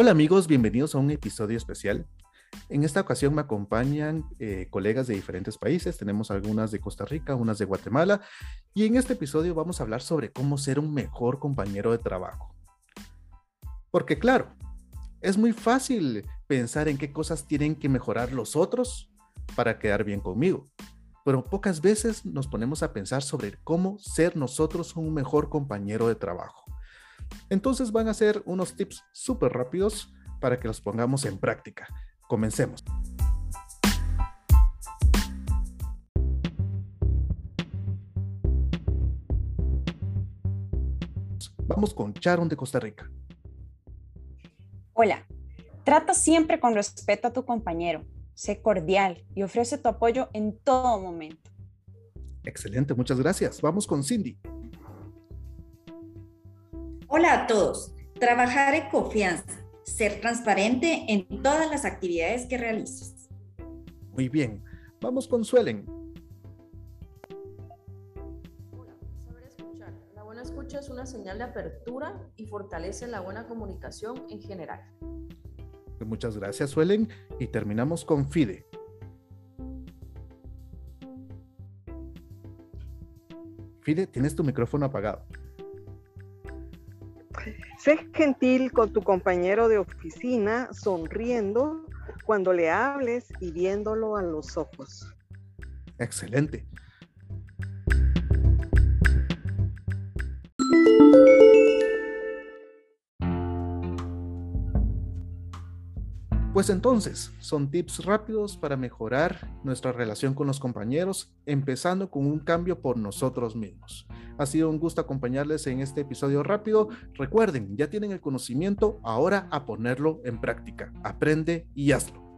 Hola amigos, bienvenidos a un episodio especial. En esta ocasión me acompañan eh, colegas de diferentes países, tenemos algunas de Costa Rica, unas de Guatemala, y en este episodio vamos a hablar sobre cómo ser un mejor compañero de trabajo. Porque claro, es muy fácil pensar en qué cosas tienen que mejorar los otros para quedar bien conmigo, pero pocas veces nos ponemos a pensar sobre cómo ser nosotros un mejor compañero de trabajo. Entonces van a ser unos tips súper rápidos para que los pongamos en práctica. Comencemos. Vamos con Charon de Costa Rica. Hola, trata siempre con respeto a tu compañero, sé cordial y ofrece tu apoyo en todo momento. Excelente, muchas gracias. Vamos con Cindy. Hola a todos. Trabajar en confianza, ser transparente en todas las actividades que realices. Muy bien. Vamos con Suelen. Hola, saber escuchar. La buena escucha es una señal de apertura y fortalece la buena comunicación en general. Muchas gracias, Suelen. Y terminamos con Fide. Fide, tienes tu micrófono apagado. Sé gentil con tu compañero de oficina, sonriendo cuando le hables y viéndolo a los ojos. Excelente. Pues entonces, son tips rápidos para mejorar nuestra relación con los compañeros, empezando con un cambio por nosotros mismos. Ha sido un gusto acompañarles en este episodio rápido. Recuerden, ya tienen el conocimiento, ahora a ponerlo en práctica. Aprende y hazlo.